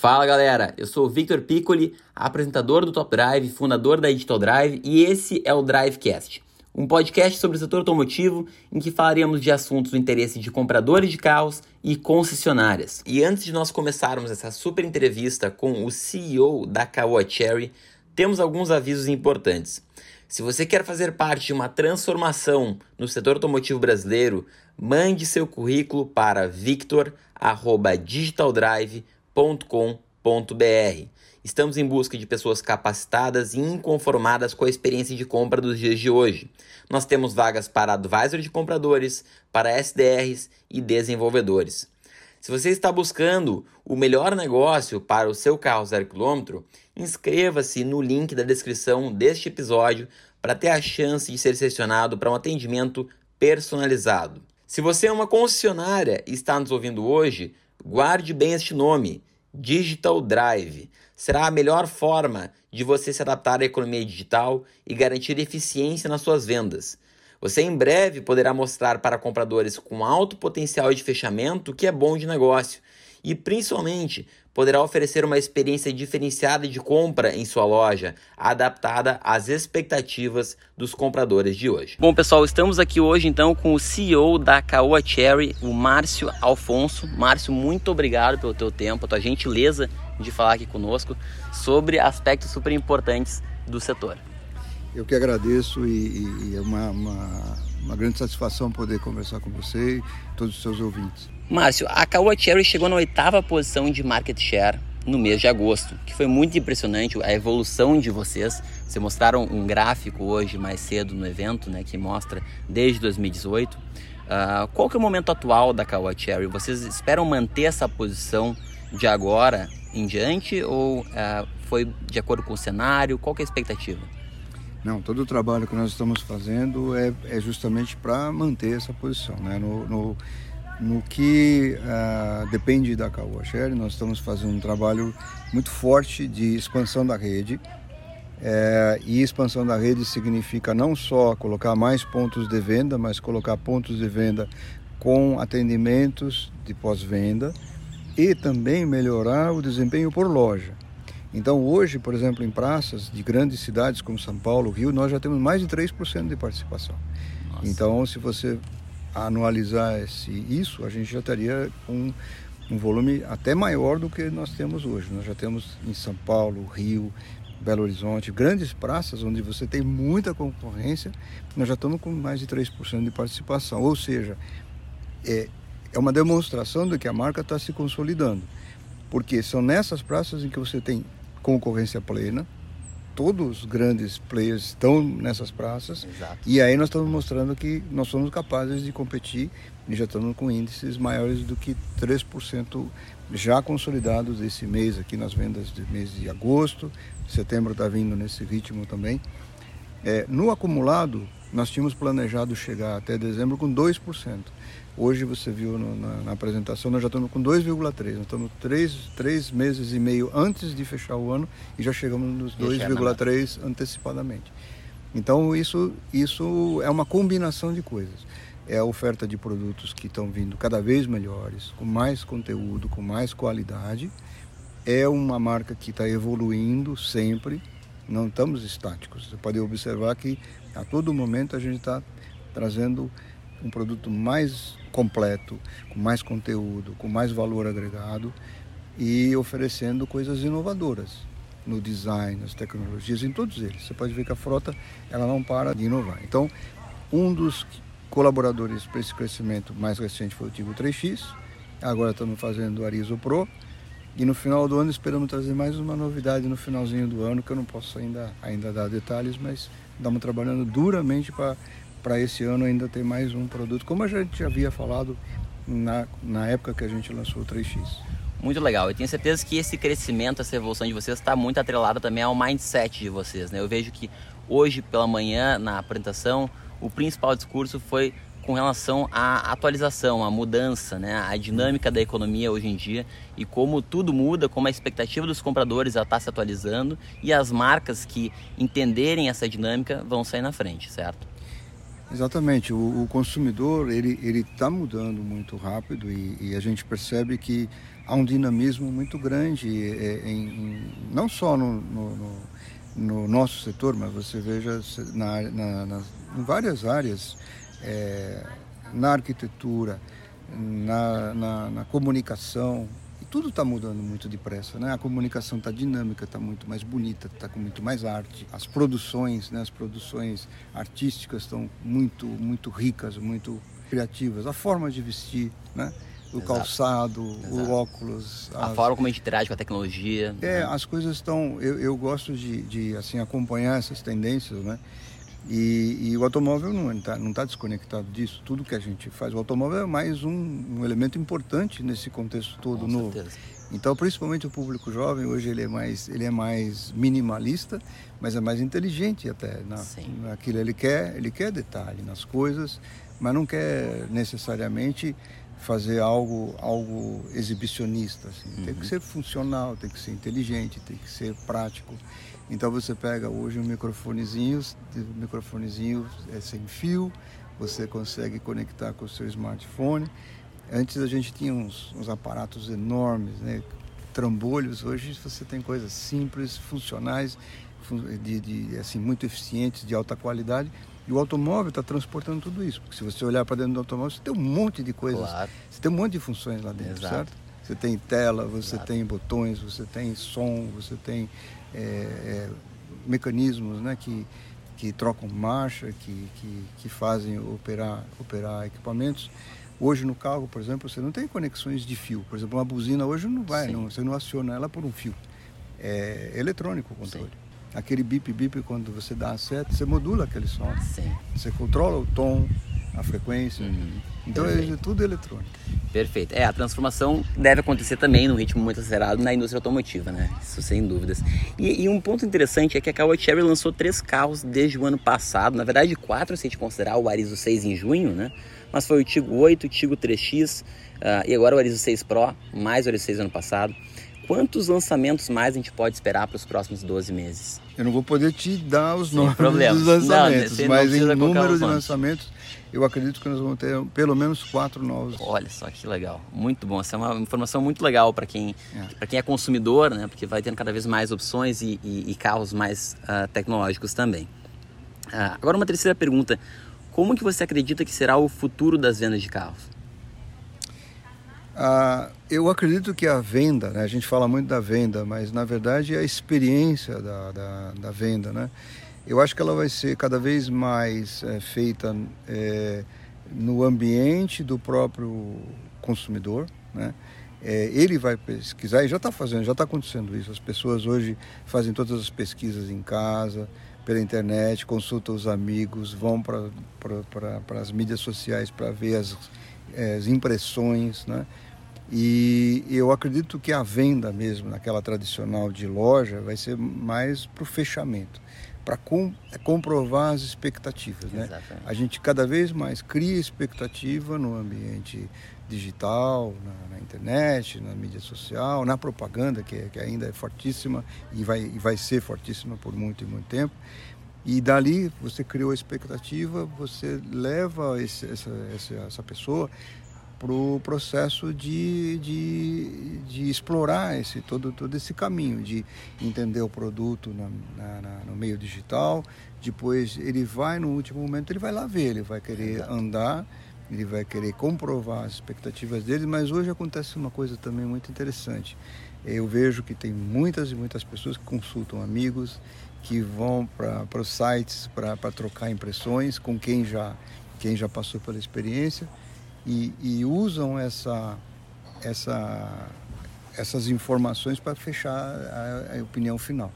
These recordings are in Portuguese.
Fala galera, eu sou o Victor Piccoli, apresentador do Top Drive, fundador da Digital Drive e esse é o Drivecast, um podcast sobre o setor automotivo em que falaremos de assuntos do interesse de compradores de carros e concessionárias. E antes de nós começarmos essa super entrevista com o CEO da Caoa Cherry, temos alguns avisos importantes. Se você quer fazer parte de uma transformação no setor automotivo brasileiro, mande seu currículo para victor@digitaldrive.com.br. Estamos em busca de pessoas capacitadas e inconformadas com a experiência de compra dos dias de hoje. Nós temos vagas para advisor de compradores, para SDRs e desenvolvedores. Se você está buscando o melhor negócio para o seu carro zero quilômetro, inscreva-se no link da descrição deste episódio para ter a chance de ser selecionado para um atendimento personalizado. Se você é uma concessionária e está nos ouvindo hoje, guarde bem este nome, Digital Drive. Será a melhor forma de você se adaptar à economia digital e garantir eficiência nas suas vendas. Você em breve poderá mostrar para compradores com alto potencial de fechamento que é bom de negócio e, principalmente, poderá oferecer uma experiência diferenciada de compra em sua loja, adaptada às expectativas dos compradores de hoje. Bom, pessoal, estamos aqui hoje então com o CEO da Caoa Cherry, o Márcio Alfonso. Márcio, muito obrigado pelo teu tempo, a tua gentileza de falar aqui conosco sobre aspectos super importantes do setor. Eu que agradeço e, e é uma, uma, uma, grande satisfação poder conversar com você e todos os seus ouvintes. Márcio, a Caoa Cherry chegou na oitava posição de market share no mês de agosto, que foi muito impressionante a evolução de vocês. Vocês mostraram um gráfico hoje mais cedo no evento, né, que mostra desde 2018. Uh, ah, qual que é o momento atual da Caoa Cherry? Vocês esperam manter essa posição de agora em diante ou uh, foi de acordo com o cenário? Qual que é a expectativa? Não, todo o trabalho que nós estamos fazendo é, é justamente para manter essa posição. Né? No, no, no que uh, depende da Caoa Share, nós estamos fazendo um trabalho muito forte de expansão da rede. É, e expansão da rede significa não só colocar mais pontos de venda, mas colocar pontos de venda com atendimentos de pós-venda e também melhorar o desempenho por loja. Então hoje, por exemplo, em praças de grandes cidades como São Paulo, Rio, nós já temos mais de 3% de participação. Nossa. Então se você anualizar esse, isso, a gente já estaria com um volume até maior do que nós temos hoje. Nós já temos em São Paulo, Rio, Belo Horizonte, grandes praças onde você tem muita concorrência, nós já estamos com mais de 3% de participação. Ou seja, é, é uma demonstração de que a marca está se consolidando. Porque são nessas praças em que você tem concorrência plena. Todos os grandes players estão nessas praças. Exato. E aí nós estamos mostrando que nós somos capazes de competir e já estamos com índices maiores do que 3% já consolidados esse mês aqui nas vendas do mês de agosto. Setembro está vindo nesse ritmo também. É, no acumulado, nós tínhamos planejado chegar até dezembro com 2%. Hoje você viu no, na, na, apresentação, nós já estamos com 2,3. Nós estamos três, três meses e meio antes de fechar o ano e já chegamos nos 2,3 antecipadamente. Então isso, isso é uma combinação de coisas. É a oferta de produtos que estão vindo cada vez melhores, com mais conteúdo, com mais qualidade. É uma marca que está evoluindo sempre, não estamos estáticos. Você pode observar que a todo momento a gente está trazendo um produto mais completo, com mais conteúdo, com mais valor agregado e oferecendo coisas inovadoras no design, nas tecnologias, em todos eles. Você pode ver que a frota ela não para de inovar. Então, um dos colaboradores para esse crescimento mais recente foi o Tigo 3X. Agora estamos fazendo o Arizo Pro. E no final do ano esperamos trazer mais uma novidade no finalzinho do ano, que eu não posso ainda, ainda dar detalhes, mas estamos trabalhando duramente para esse ano ainda ter mais um produto, como a gente havia falado na, na época que a gente lançou o 3X. Muito legal. Eu tenho certeza que esse crescimento, essa evolução de vocês está muito atrelada também ao mindset de vocês. Né? Eu vejo que hoje pela manhã, na apresentação, o principal discurso foi com relação à atualização, à mudança, né? a dinâmica da economia hoje em dia e como tudo muda, como a expectativa dos compradores está se atualizando e as marcas que entenderem essa dinâmica vão sair na frente, certo? Exatamente, o, o consumidor ele está mudando muito rápido e, e, a gente percebe que há um dinamismo muito grande, é, em, em, não só no, no, no, no, nosso setor, mas você veja na, na, na em várias áreas, é, na arquitetura, na, na, na comunicação, tudo está mudando muito depressa, né? A comunicação está dinâmica, está muito mais bonita, está com muito mais arte. As produções, né? As produções artísticas estão muito, muito ricas, muito criativas. A forma de vestir, né? o Exato. calçado, Exato. o óculos. A as... forma como a gente interage com a tecnologia. É, né? as coisas estão. Eu, eu gosto de, de assim acompanhar essas tendências, né? E, e o automóvel não está não tá desconectado disso. Tudo que a gente faz, o automóvel é mais um, um elemento importante nesse contexto todo com novo. Certeza. Então, principalmente o público jovem hoje ele é mais ele é mais minimalista, mas é mais inteligente até na, naquilo ele quer ele quer detalhe nas coisas, mas não quer necessariamente fazer algo algo exibicionista assim. uhum. tem que uhum. ser funcional tem que ser inteligente tem que ser prático então você pega hoje um microfonezinho um microfonezinho é sem fio você consegue conectar com o seu smartphone antes a gente tinha uns, uns aparatos enormes né trambolhos hoje você tem coisas simples funcionais de, de assim muito eficientes de alta qualidade e o automóvel está transportando tudo isso. Porque se você olhar para dentro do automóvel, você tem um monte de coisas. Claro. Você tem um monte de funções lá dentro, Exato. certo? Você tem tela, você Exato. tem botões, você tem som, você tem é, é, mecanismos né, que, que trocam marcha, que, que, que fazem operar, operar equipamentos. Hoje no carro, por exemplo, você não tem conexões de fio. Por exemplo, uma buzina hoje não vai, não, você não aciona ela por um fio. É eletrônico o controle. Sim aquele bip bip quando você dá a seta, você modula aquele som. Sim. Você controla o tom, a frequência. Uhum. Então Perfeito. é tudo eletrônico. Perfeito. É, a transformação deve acontecer também num ritmo muito acelerado na indústria automotiva, né? Isso sem dúvidas. E, e um ponto interessante é que a Caoa Cherry lançou três carros desde o ano passado, na verdade quatro se a gente considerar o Arizo 6 em junho, né? Mas foi o Tigo 8, o Tigo 3X uh, e agora o Arizo 6 Pro, mais o Arizo 6 ano passado. Quantos lançamentos mais a gente pode esperar para os próximos 12 meses? Eu não vou poder te dar os Sem nomes dos lançamentos, não, mas em número de lançamentos, eu acredito que nós vamos ter pelo menos quatro novos. Olha só que legal, muito bom. Essa é uma informação muito legal para quem, é. quem é consumidor, né? Porque vai tendo cada vez mais opções e, e, e carros mais uh, tecnológicos também. Uh, agora uma terceira pergunta: como que você acredita que será o futuro das vendas de carros? Ah, eu acredito que a venda, né, a gente fala muito da venda, mas na verdade é a experiência da, da, da venda. Né? Eu acho que ela vai ser cada vez mais é, feita é, no ambiente do próprio consumidor. Né? É, ele vai pesquisar, e já está fazendo, já está acontecendo isso. As pessoas hoje fazem todas as pesquisas em casa, pela internet, consultam os amigos, vão para as mídias sociais para ver as, as impressões. Né? E eu acredito que a venda mesmo, naquela tradicional de loja, vai ser mais para o fechamento, para com, comprovar as expectativas. Né? A gente cada vez mais cria expectativa no ambiente digital, na, na, internet, na mídia social, na propaganda, que, é, que ainda é fortíssima e vai, e vai ser fortíssima por muito e muito tempo. E dali você criou a expectativa, você leva esse, essa, essa pessoa para o processo de, de, de, explorar esse, todo, todo esse caminho, de entender o produto na, na, na, no meio digital. Depois ele vai, no último momento, ele vai lá ver, ele vai querer Exato. andar, ele vai querer comprovar as expectativas dele, mas hoje acontece uma coisa também muito interessante. Eu vejo que tem muitas e muitas pessoas que consultam amigos, que vão para os sites para trocar impressões com quem já, quem já passou pela experiência e, e usam essa, essa, essas informações para fechar a, a opinião final.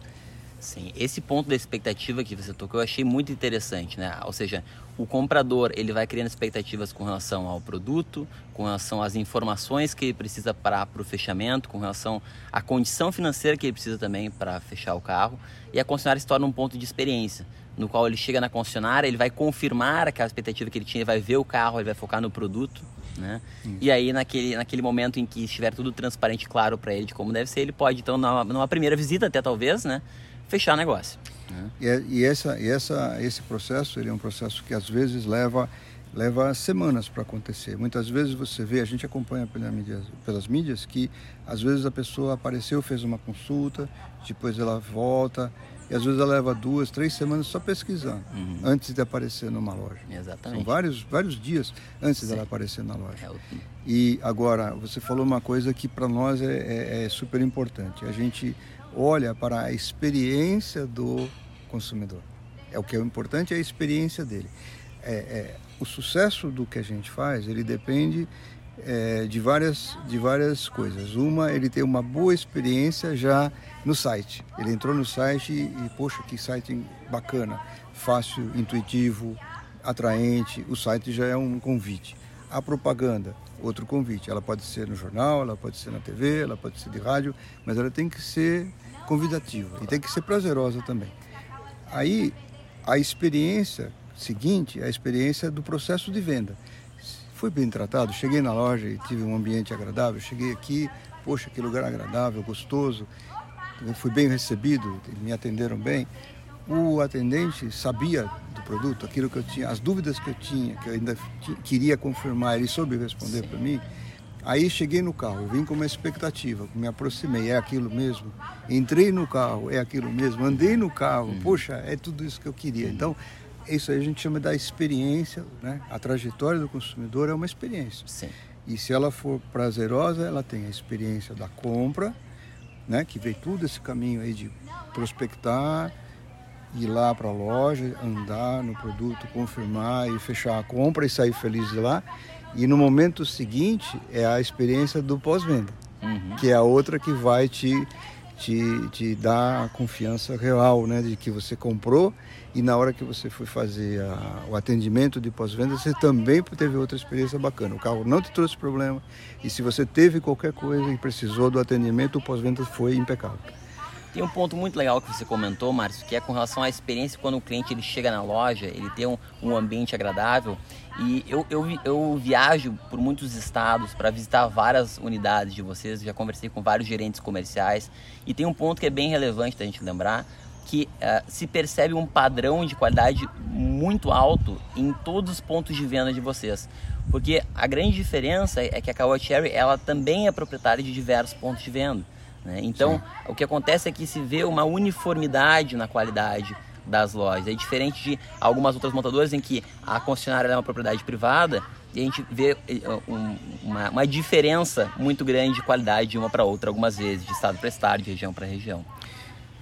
Sim, esse ponto da expectativa que você tocou eu achei muito interessante, né? Ou seja, o comprador ele vai criando expectativas com relação ao produto, com relação às informações que ele precisa para o fechamento, com relação à condição financeira que ele precisa também para fechar o carro, e a concessionária se torna um ponto de experiência no qual ele chega na concessionária, ele vai confirmar aquela expectativa que ele tinha, ele vai ver o carro, ele vai focar no produto, né? E aí naquele, naquele momento em que estiver tudo transparente, claro para ele de como deve ser, ele pode então numa, numa primeira visita até talvez, né, fechar o negócio. Né? E, é, e, essa, e essa, esse processo ele é um processo que às vezes leva leva semanas para acontecer. Muitas vezes você vê, a gente acompanha pelas mídias, pelas mídias que às vezes a pessoa apareceu, fez uma consulta, depois ela volta e às vezes ela leva duas, três semanas só pesquisando uhum. antes de aparecer numa loja. Exatamente. São vários, vários dias antes Sim. dela aparecer na loja. É e agora, você falou uma coisa que para nós é, é, é super importante. A gente olha para a experiência do consumidor. É o que é importante é a experiência dele. É, é, o sucesso do que a gente faz, ele depende é, de, várias, de várias coisas. Uma, ele tem uma boa experiência já no site. Ele entrou no site e, poxa, que site bacana, fácil, intuitivo, atraente. O site já é um convite. A propaganda, outro convite. Ela pode ser no jornal, ela pode ser na TV, ela pode ser de rádio, mas ela tem que ser convidativa e tem que ser prazerosa também. Aí, a experiência seguinte é a experiência do processo de venda. Fui bem tratado, cheguei na loja e tive um ambiente agradável, cheguei aqui, poxa, que lugar agradável, gostoso, fui bem recebido, me atenderam bem. O atendente sabia do produto, aquilo que eu tinha, as dúvidas que eu tinha, que eu ainda queria confirmar, ele soube responder para mim. Aí cheguei no carro, vim com uma expectativa, me aproximei, é aquilo mesmo. Entrei no carro, é aquilo mesmo. Andei no carro, hum. poxa, é tudo isso que eu queria. Então, isso aí a gente chama da experiência, né? A trajetória do consumidor é uma experiência. Sim. E se ela for prazerosa, ela tem a experiência da compra, né? Que veio tudo esse caminho aí de prospectar, ir lá para a loja, andar no produto, confirmar e fechar a compra e sair feliz de lá. E no momento seguinte é a experiência do pós-venda, uhum. que é a outra que vai te te, te dá a confiança real, né, de que você comprou e na hora que você foi fazer a, o atendimento de pós-venda, você também teve outra experiência bacana. O carro não te trouxe problema e se você teve qualquer coisa e precisou do atendimento, o pós-venda foi impecável. Tem um ponto muito legal que você comentou, Márcio, que é com relação à experiência quando o cliente ele chega na loja, ele tem um, um ambiente agradável. E eu, eu, eu viajo por muitos estados para visitar várias unidades de vocês, já conversei com vários gerentes comerciais. E tem um ponto que é bem relevante da gente lembrar, que uh, se percebe um padrão de qualidade muito alto em todos os pontos de venda de vocês. Porque a grande diferença é que a Caoa Cherry ela também é proprietária de diversos pontos de venda. Né? Então, Sim. o que acontece é que se vê uma uniformidade na qualidade das lojas. É diferente de algumas outras montadoras em que a concessionária é uma propriedade privada e a gente vê eh, um, uma, uma, diferença muito grande de qualidade de uma para outra, algumas vezes, de estado para estado, de região para região.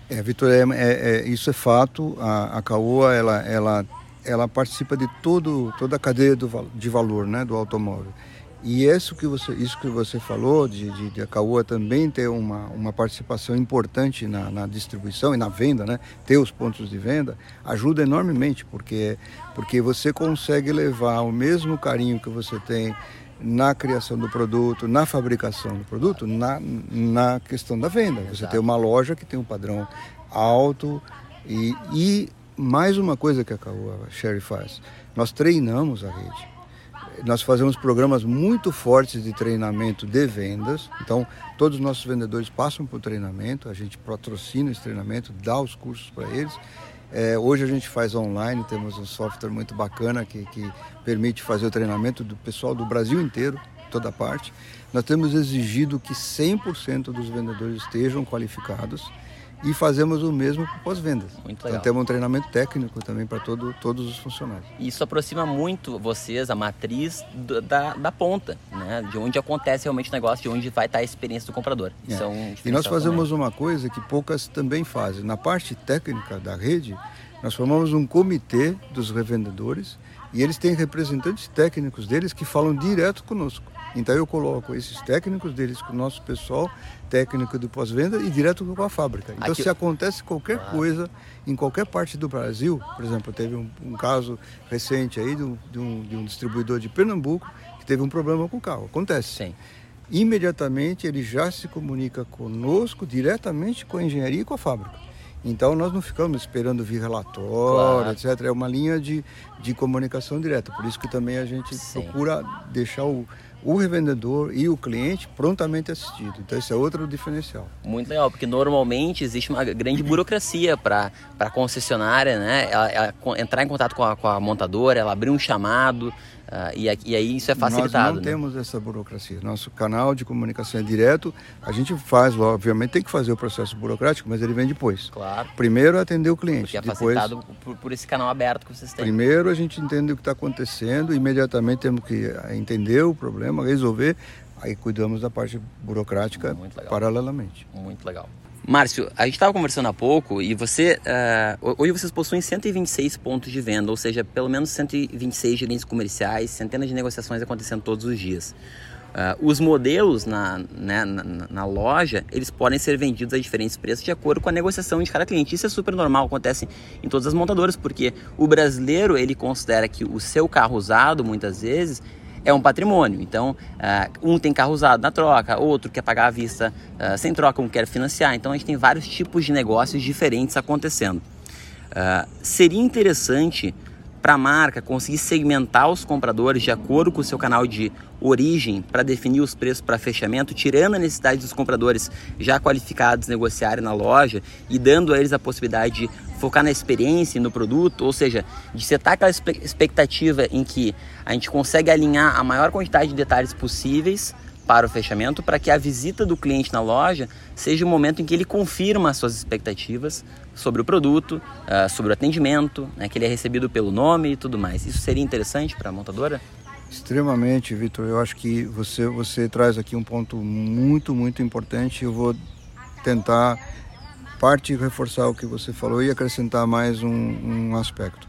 É, Vitor, é, é, é, isso é fato. A, a Caoa, ela, ela, ela participa de todo, toda a cadeia do, de valor né, do automóvel. E isso que você, isso que você falou, de, de, de a Caoa também ter uma, uma participação importante na, na, distribuição e na venda, né? ter os pontos de venda, ajuda enormemente, porque, porque você consegue levar o mesmo carinho que você tem na criação do produto, na fabricação do produto, na, na questão da venda. Você tem uma loja que tem um padrão alto e, e mais uma coisa que a Caoa Sherry faz, nós treinamos a rede nós fazemos programas muito fortes de treinamento de vendas. Então, todos os nossos vendedores passam por treinamento, a gente patrocina esse treinamento, dá os cursos para eles. É, hoje a gente faz online, temos um software muito bacana que, que permite fazer o treinamento do pessoal do Brasil inteiro, toda parte. Nós temos exigido que 100% dos vendedores estejam qualificados e fazemos o mesmo para pós-vendas. Muito então, legal. Então temos um treinamento técnico também para todo, todos os funcionários. Isso aproxima muito vocês, a matriz da, da ponta, né? de onde acontece realmente o negócio, de onde vai estar a experiência do comprador. É. é um e nós fazemos também. uma coisa que poucas também fazem. Na parte técnica da rede, nós formamos um comitê dos revendedores e eles têm representantes técnicos deles que falam direto conosco. Então eu coloco esses técnicos deles com o nosso pessoal técnico de pós-venda e direto com a fábrica. Então Aqui... se acontece qualquer ah. coisa em qualquer parte do Brasil, por exemplo, teve um, um caso recente aí de um, de, um, distribuidor de Pernambuco que teve um problema com o carro. Acontece. Sim. Imediatamente ele já se comunica conosco diretamente com a engenharia e com a fábrica. Então nós não ficamos esperando vir relatório, claro. etc. É uma linha de, de comunicação direta. Por isso que também a gente Sim. procura deixar o, o revendedor e o cliente prontamente assistido. Então, esse é outro diferencial. Muito legal, porque normalmente existe uma grande burocracia para a concessionária, né? Ela, ela, entrar em contato com a, com a, montadora, ela abrir um chamado, Uh, e, e, aí isso é facilitado. Nós não né? temos essa burocracia. Nosso canal de comunicação é direto. A gente faz, obviamente, tem que fazer o processo burocrático, mas ele vem depois. Claro. Primeiro atender o cliente. Porque é depois, facilitado por, por, esse canal aberto que vocês têm. Primeiro a gente entende o que está acontecendo, imediatamente temos que eh, entender o problema, resolver, aí cuidamos da parte burocrática paralelamente. Muito legal. Márcio, a gente estava conversando há pouco e você uh, hoje vocês possuem 126 pontos de venda, ou seja, pelo menos 126 gerentes comerciais, centenas de negociações acontecendo todos os dias. Uh, os modelos na, né, na, na, loja eles podem ser vendidos a diferentes preços de acordo com a negociação de cada cliente. Isso é super normal, acontece em todas as montadoras, porque o brasileiro ele considera que o seu carro usado muitas vezes é um patrimônio. Então, uh, um tem carro usado na troca, outro quer pagar à vista uh, sem troca, um quer financiar. Então, a gente tem vários tipos de negócios diferentes acontecendo. Uh, seria interessante para a marca conseguir segmentar os compradores de acordo com o seu canal de origem para definir os preços para fechamento, tirando a necessidade dos compradores já qualificados negociarem na loja e dando a eles a possibilidade de focar na experiência e no produto, ou seja, de setar aquela expectativa em que a gente consegue alinhar a maior quantidade de detalhes possíveis para o fechamento, para que a visita do cliente na loja seja o momento em que ele confirma as suas expectativas sobre o produto, uh, sobre o atendimento, né, que ele é recebido pelo nome e tudo mais. Isso seria interessante para a montadora? Extremamente, Vitor. Eu acho que você, você traz aqui um ponto muito, muito importante. Eu vou tentar parte reforçar o que você falou e acrescentar mais um, um aspecto.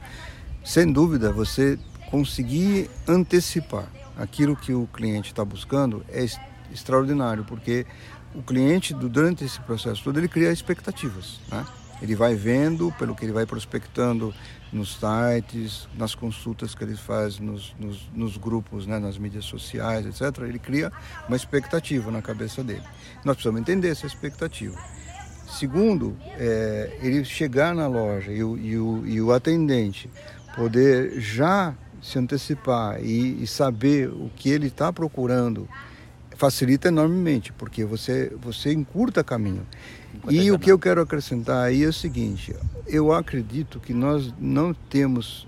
Sem dúvida, você conseguir antecipar aquilo que o cliente está buscando é extraordinário, porque o cliente, durante esse processo todo, ele cria expectativas. Né? Ele vai vendo, pelo que ele vai prospectando nos sites, nas consultas que ele faz nos, nos, nos grupos, né, nas mídias sociais, etc. Ele cria uma expectativa na cabeça dele. Nós precisamos entender essa expectativa. Segundo, é, ele chegar na loja e o, e o, e o atendente poder já se antecipar e, e saber o que ele está procurando facilita enormemente, porque você, você encurta caminho. E o que eu quero acrescentar aí é o seguinte: eu acredito que nós não temos,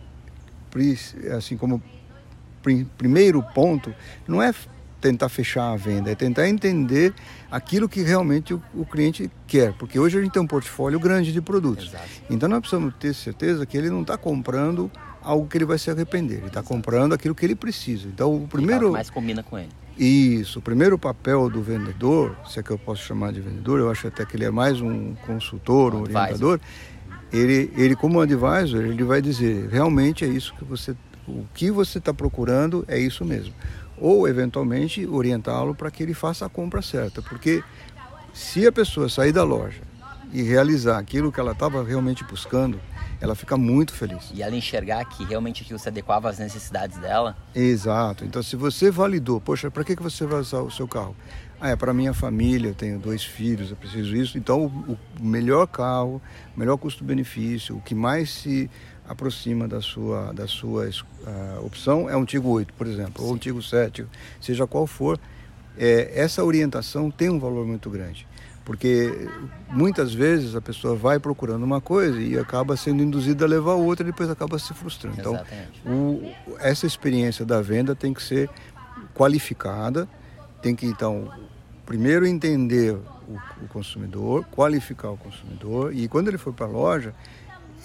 assim como primeiro ponto, não é tentar fechar a venda, é tentar entender aquilo que realmente o, o, cliente quer. Porque hoje a gente tem um portfólio grande de produtos. Exato. Então nós precisamos ter certeza que ele não está comprando algo que ele vai se arrepender. Ele está comprando aquilo que ele precisa. Então o primeiro. mais combina com ele. Isso, o primeiro papel do vendedor, se é que eu posso chamar de vendedor, eu acho até que ele é mais um consultor, um, um orientador. Ele, ele como advisor, ele vai dizer, realmente é isso que você, o que você está procurando é isso mesmo ou eventualmente orientá-lo para que ele faça a compra certa, porque se a pessoa sair da loja e realizar aquilo que ela estava realmente buscando, ela fica muito feliz. E ela enxergar que realmente aquilo se adequava às necessidades dela. Exato. Então, se você validou, poxa, para que, que você vai usar o seu carro? Ah, é para minha família, eu tenho dois filhos, eu preciso isso. Então, o, melhor carro, o melhor custo-benefício, o que mais se aproxima da sua, da sua uh, opção é um Tigo 8, por exemplo, Sim. ou um Tigo 7, seja qual for, é, essa orientação tem um valor muito grande. Porque muitas vezes a pessoa vai procurando uma coisa e acaba sendo induzida a levar outra e depois acaba se frustrando. Então, o, essa experiência da venda tem que ser qualificada, tem que então primeiro entender o, o consumidor, qualificar o consumidor e quando ele for para a loja,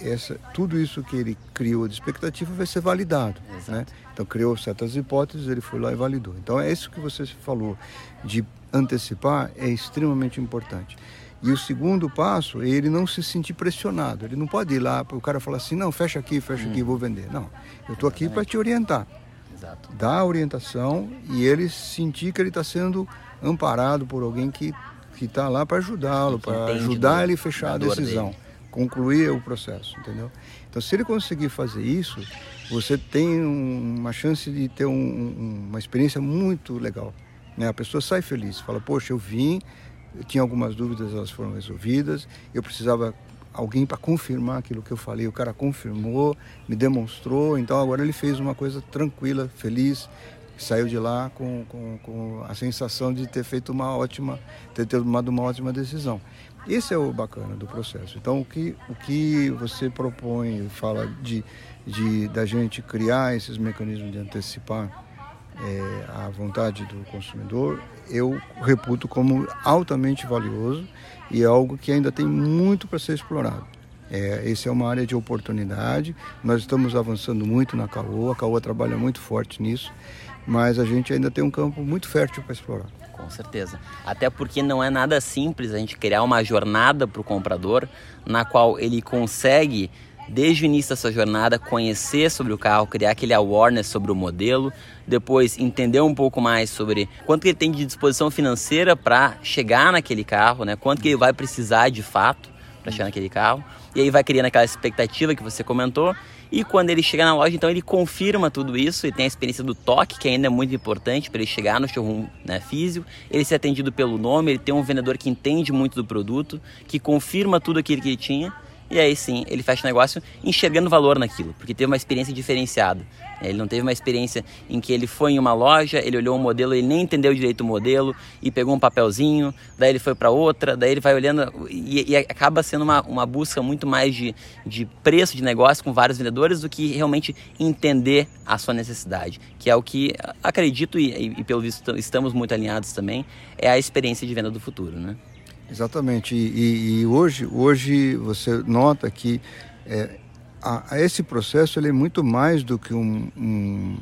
essa, tudo isso que ele criou de expectativa vai ser validado. Né? Então, criou certas hipóteses, ele foi lá e validou. Então, é isso que você falou, de antecipar, é extremamente importante. E o segundo passo é ele não se sentir pressionado. Ele não pode ir lá para o cara falar assim: não, fecha aqui, fecha hum. aqui, vou vender. Não, eu estou aqui para te orientar. Exato. Dar a orientação e ele sentir que ele está sendo amparado por alguém que está lá para ajudá-lo, para ajudar ele a fechar a decisão. Dele concluir o processo, entendeu? Então, se ele conseguir fazer isso, você tem uma chance de ter um, uma experiência muito legal. Né? A pessoa sai feliz, fala: Poxa, eu vim, eu tinha algumas dúvidas, elas foram resolvidas, eu precisava alguém para confirmar aquilo que eu falei. O cara confirmou, me demonstrou, então agora ele fez uma coisa tranquila, feliz, saiu de lá com, com, com, a sensação de ter feito uma ótima, ter tomado uma ótima decisão. Esse é o bacana do processo. Então, o que, o que você propõe, fala de, de da gente criar esses mecanismos de antecipar é, a vontade do consumidor, eu reputo como altamente valioso e é algo que ainda tem muito para ser explorado. É, essa é uma área de oportunidade. Nós estamos avançando muito na CAOA, a CAOA trabalha muito forte nisso, mas a gente ainda tem um campo muito fértil para explorar. Com certeza. Até porque não é nada simples a gente criar uma jornada para o comprador na qual ele consegue desde o início dessa jornada, conhecer sobre o carro, criar aquele awareness sobre o modelo, depois entender um pouco mais sobre quanto ele tem de disposição financeira para chegar naquele carro, né? quanto que ele vai precisar de fato para chegar naquele carro, e aí vai criando aquela expectativa que você comentou, e quando ele chega na loja, então ele confirma tudo isso e tem a experiência do toque, que ainda é muito importante para ele chegar no showroom né, físico, ele ser atendido pelo nome, ele tem um vendedor que entende muito do produto, que confirma tudo aquilo que ele tinha, e aí sim, ele fecha o negócio enxergando valor naquilo, porque teve uma experiência diferenciada. Ele não teve uma experiência em que ele foi em uma loja, ele olhou um modelo, ele nem entendeu direito o modelo e pegou um papelzinho, daí ele foi para outra, daí ele vai olhando e, e, acaba sendo uma, uma busca muito mais de, de preço de negócio com vários vendedores do que realmente entender a sua necessidade, que é o que acredito e, e pelo visto estamos muito alinhados também, é a experiência de venda do futuro, né? Exatamente. E, e, e, hoje, hoje você nota que é, a, a esse processo ele é muito mais do que um, um,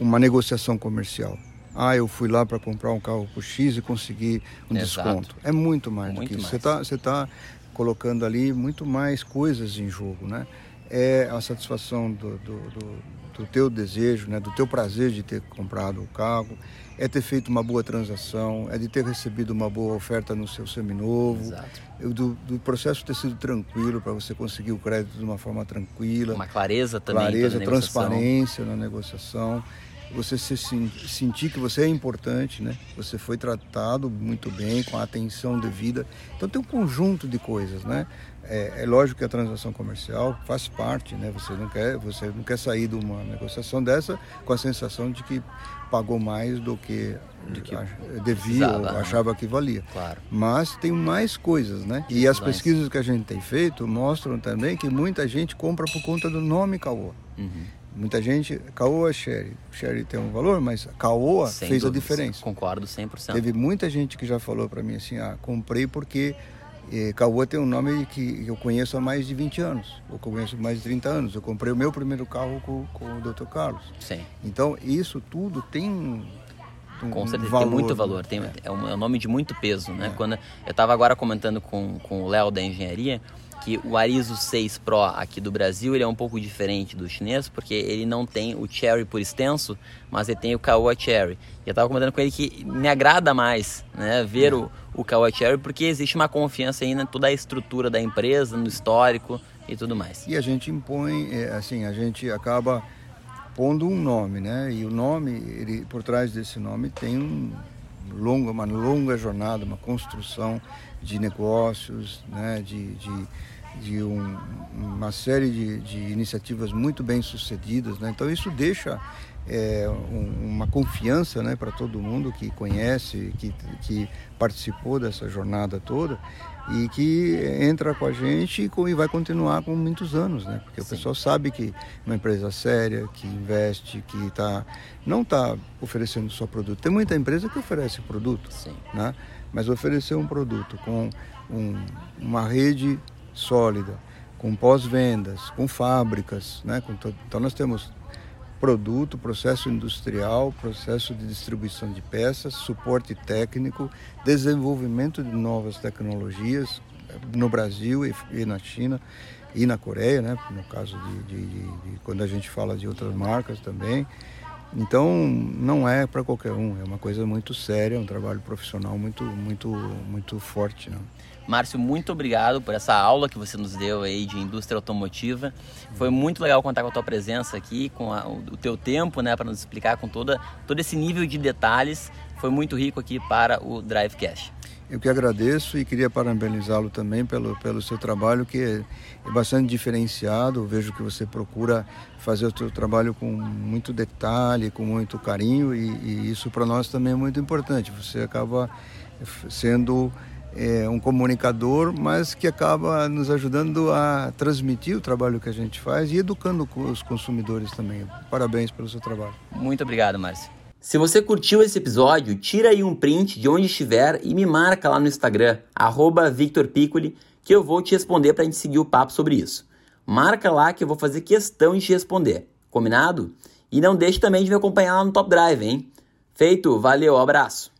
uma negociação comercial. Ah, eu fui lá para comprar um carro por X e consegui um Exato. desconto. É muito mais muito do que isso. Você está você tá colocando ali muito mais coisas em jogo, né? É a satisfação do, do, do, do teu desejo, né? do teu prazer de ter comprado o carro, é ter feito uma boa transação, é de ter recebido uma boa oferta no seu seminovo, do, do processo ter sido tranquilo para você conseguir o crédito de uma forma tranquila. Uma clareza também. Clareza, transparência na negociação. Você se sentir que você é importante, né? Você foi tratado muito bem, com a atenção devida. Então tem um conjunto de coisas, né? É, é, lógico que a transação comercial faz parte, né? Você não quer, você não quer sair de uma negociação dessa com a sensação de que pagou mais do que, do que devia ou né? achava que valia. Claro. Mas tem mais coisas, né? E as pesquisas que a gente tem feito mostram também que muita gente compra por conta do nome Caoa. Uhum. Muita gente, Caoa Sherry. Sherry tem um valor, mas Caoa fez dúvidas. a diferença. Concordo 100%. Teve muita gente que já falou para mim assim, ah, comprei porque e Caoa tem um nome que eu conheço há mais de 20 anos. Eu conheço há mais de 30 anos. Eu comprei o meu primeiro carro com, com o Dr. Carlos. Sim. Então, isso tudo tem um, com certeza, valor, tem muito valor, tem, é. é, um, é um nome de muito peso, né? É. Quando eu estava agora comentando com, com o Léo da engenharia, que o Arizo 6 Pro aqui do Brasil ele é um pouco diferente do chinês, porque ele não tem o Cherry por extenso, mas ele tem o Caoa Cherry. E eu estava comentando com ele que me agrada mais né, ver é. o, o Caoa Cherry, porque existe uma confiança aí em toda a estrutura da empresa, no histórico e tudo mais. E a gente impõe, é, assim, a gente acaba pondo um nome, né? E o nome, ele, por trás desse nome tem um longa, uma longa jornada, uma construção de negócios, né? de, de de um, uma série de, de, iniciativas muito bem sucedidas. Né? Então isso deixa é, um, uma confiança né, para todo mundo que conhece, que, que participou dessa jornada toda e que entra com a gente e, vai continuar com muitos anos, né? Porque Sim. o pessoal sabe que uma empresa séria, que investe, que tá, não está oferecendo só produto. Tem muita empresa que oferece produto, Sim. né? Mas oferecer um produto com um, uma rede sólida, com pós-vendas, com fábricas, né? Com então nós temos produto, processo industrial, processo de distribuição de peças, suporte técnico, desenvolvimento de novas tecnologias eh, no Brasil e, na China e na Coreia, né? no caso de, de, de, de quando a gente fala de outras marcas também. Então não é para qualquer um, é uma coisa muito séria, um trabalho profissional muito, muito, muito forte. Né? Márcio, muito obrigado por essa aula que você nos deu aí de indústria automotiva. Foi muito legal contar com a tua presença aqui, com a, o teu tempo, né, para nos explicar com toda, todo esse nível de detalhes. Foi muito rico aqui para o Drivecast. Eu que agradeço e queria parabenizá-lo também pelo, pelo seu trabalho, que é, é bastante diferenciado. Eu vejo que você procura fazer o seu trabalho com muito detalhe, com muito carinho, e, e isso para nós também é muito importante. Você acaba sendo é um comunicador, mas que acaba nos ajudando a transmitir o trabalho que a gente faz e educando os consumidores também. Parabéns pelo seu trabalho. Muito obrigado, Márcio. Se você curtiu esse episódio, tira aí um print de onde estiver e me marca lá no Instagram, @victorpiccoli, que eu vou te responder para a gente seguir o papo sobre isso. Marca lá que eu vou fazer questão de te responder. Combinado? E não deixe também de me acompanhar lá no Top Drive, hein? Feito, valeu, abraço!